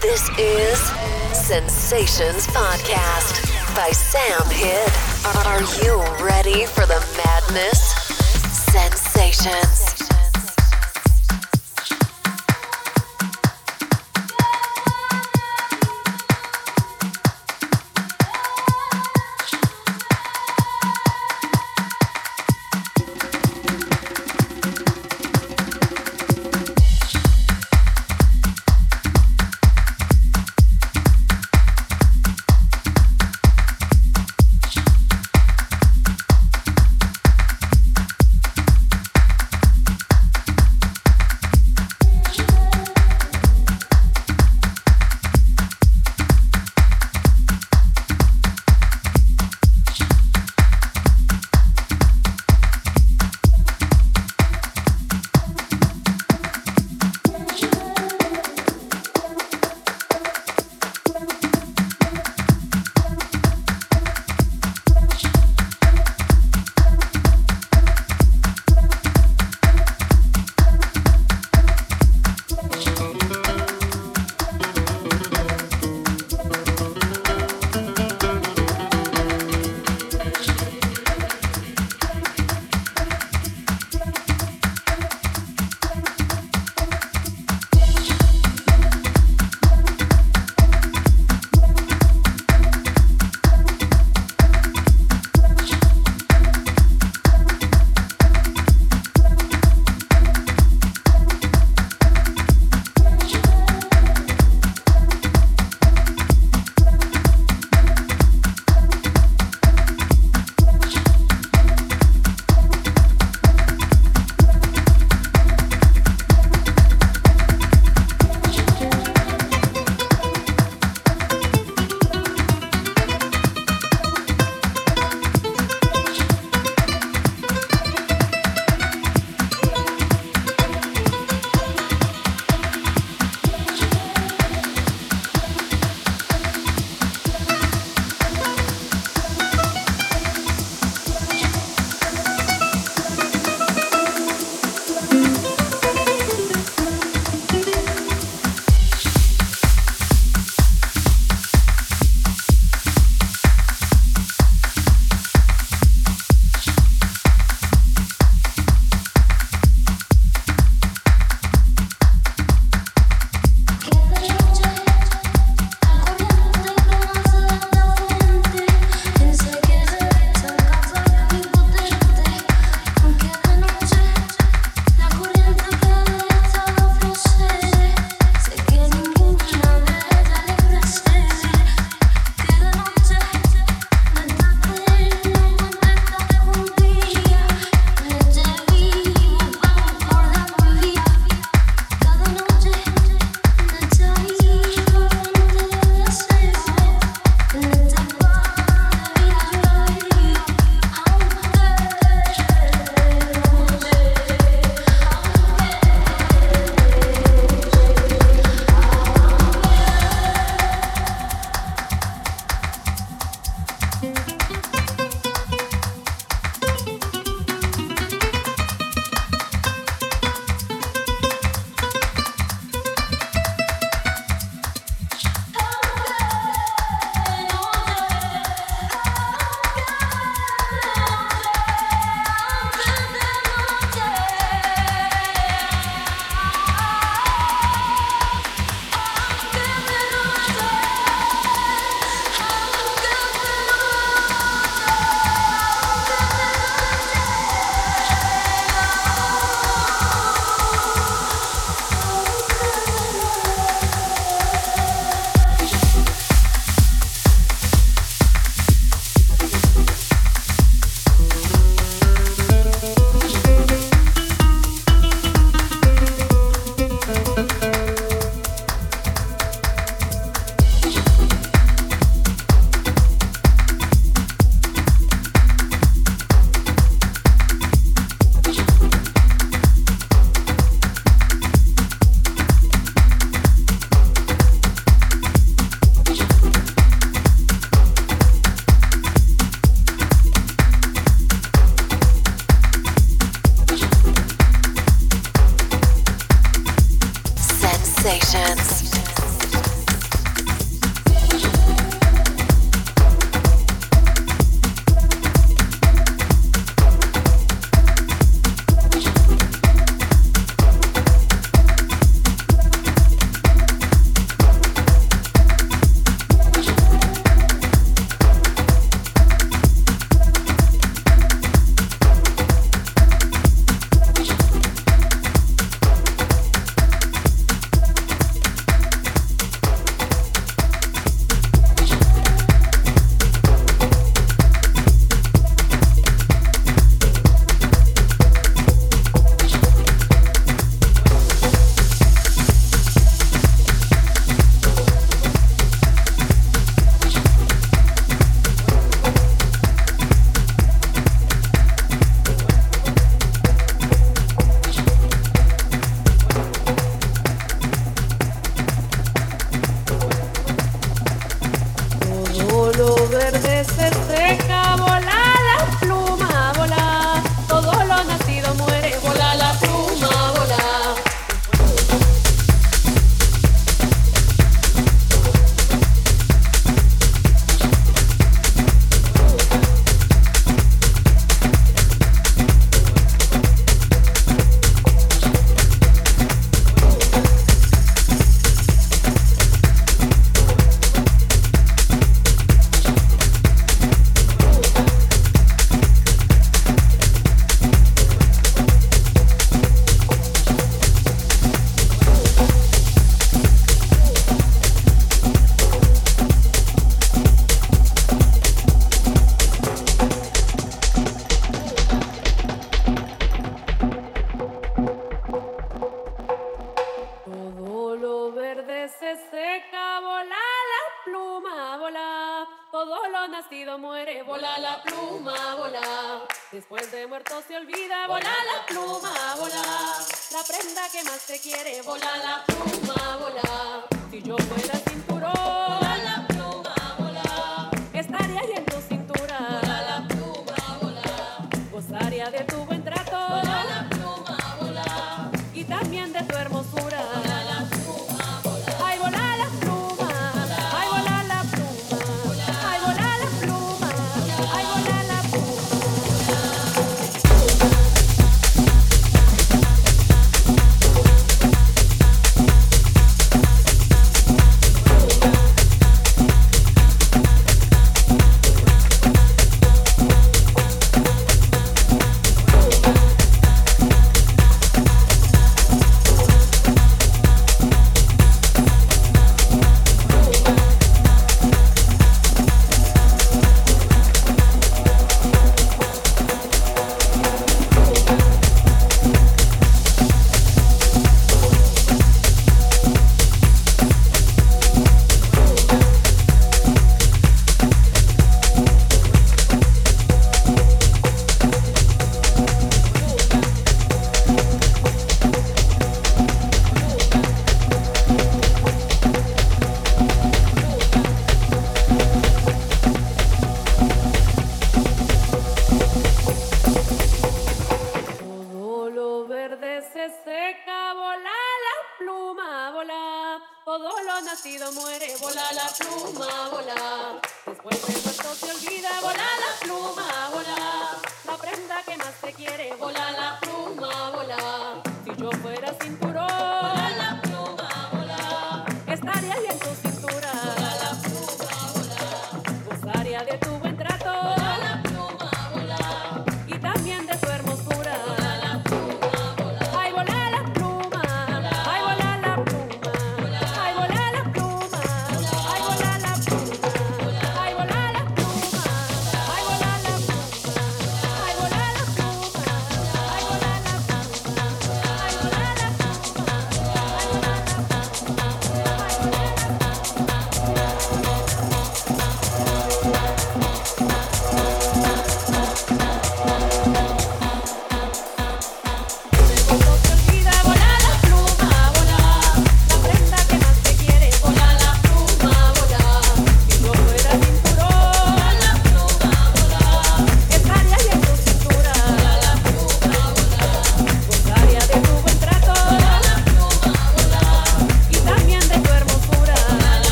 This is Sensations Podcast by Sam Hidd. Are you ready for the madness? Sensations.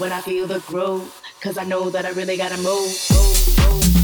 when I feel the growth. Cause I know that I really gotta move. move, move.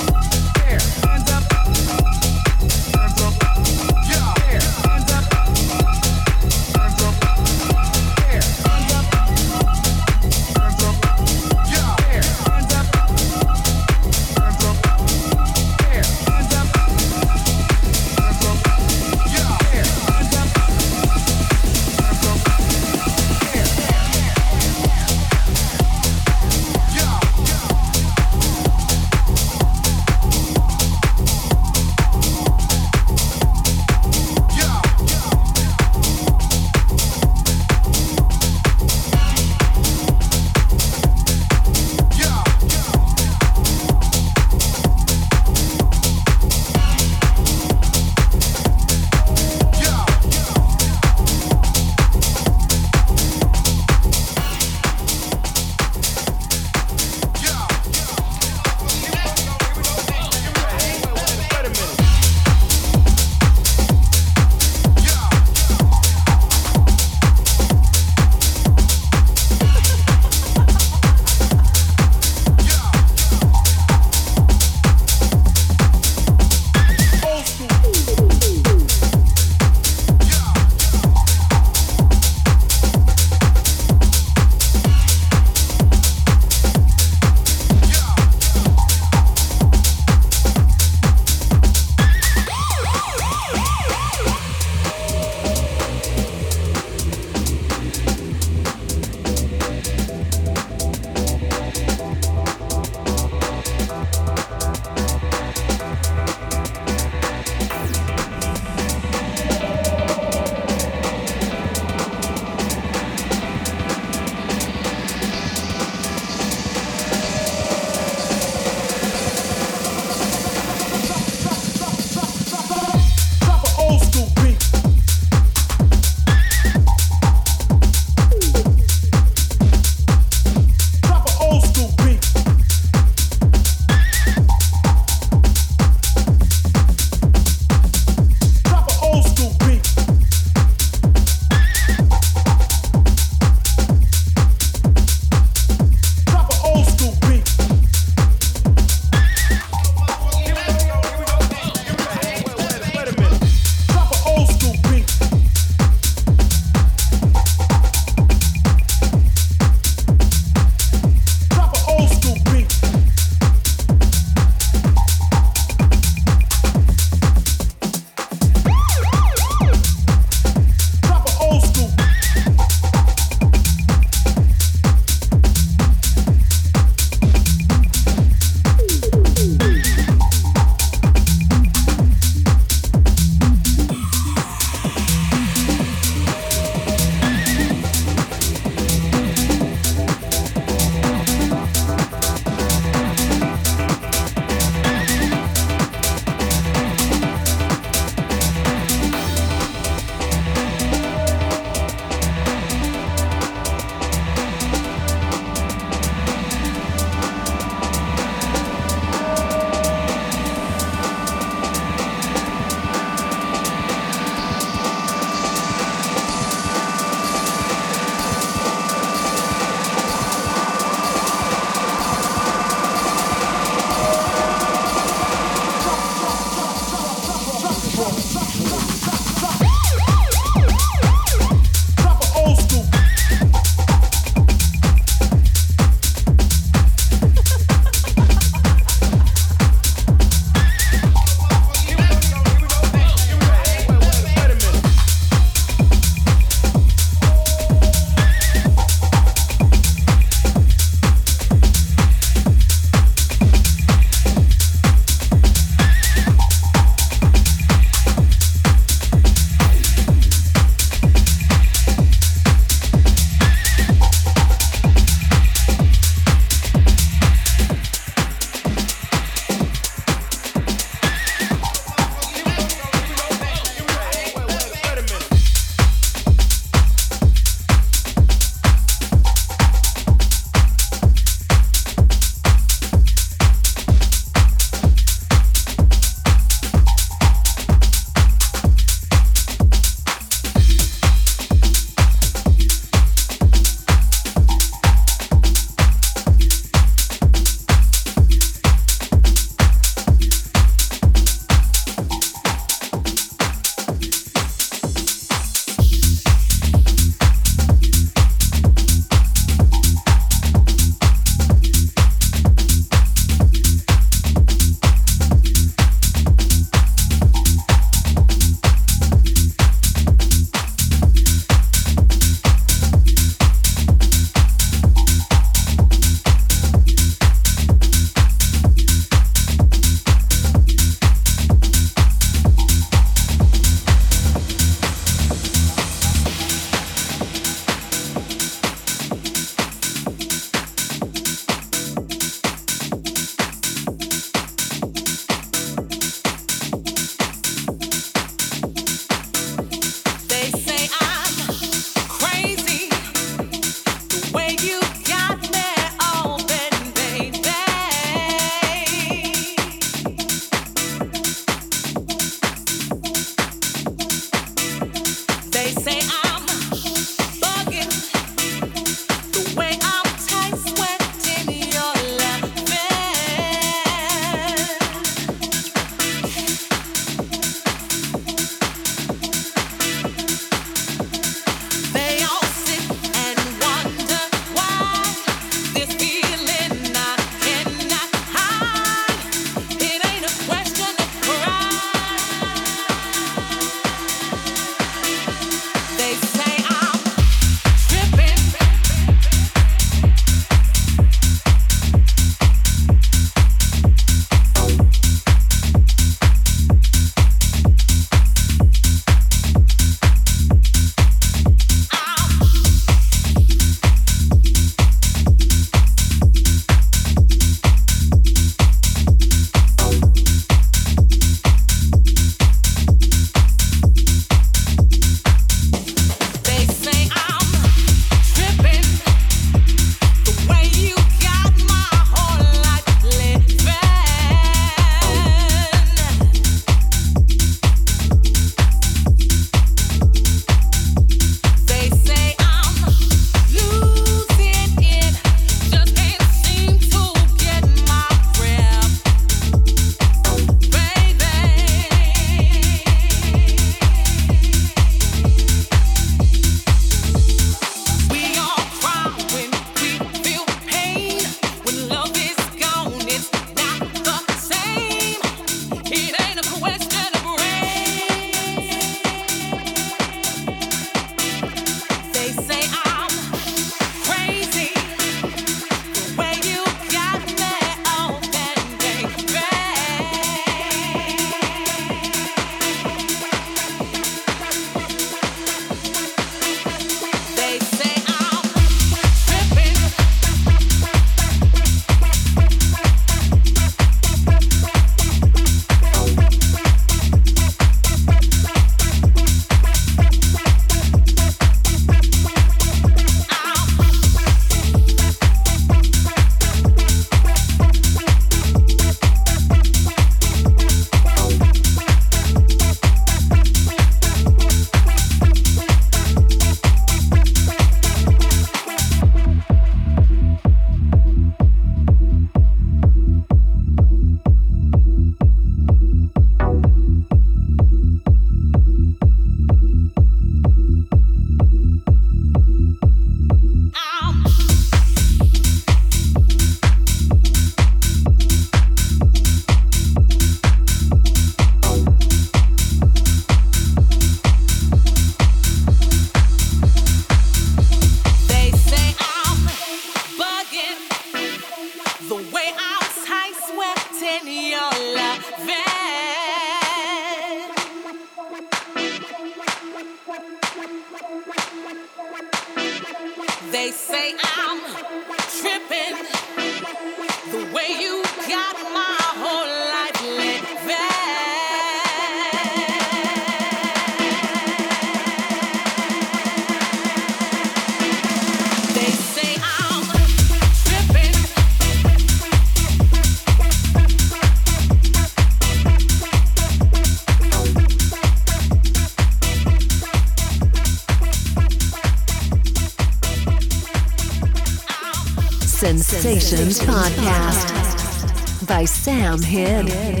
Sam Hidd.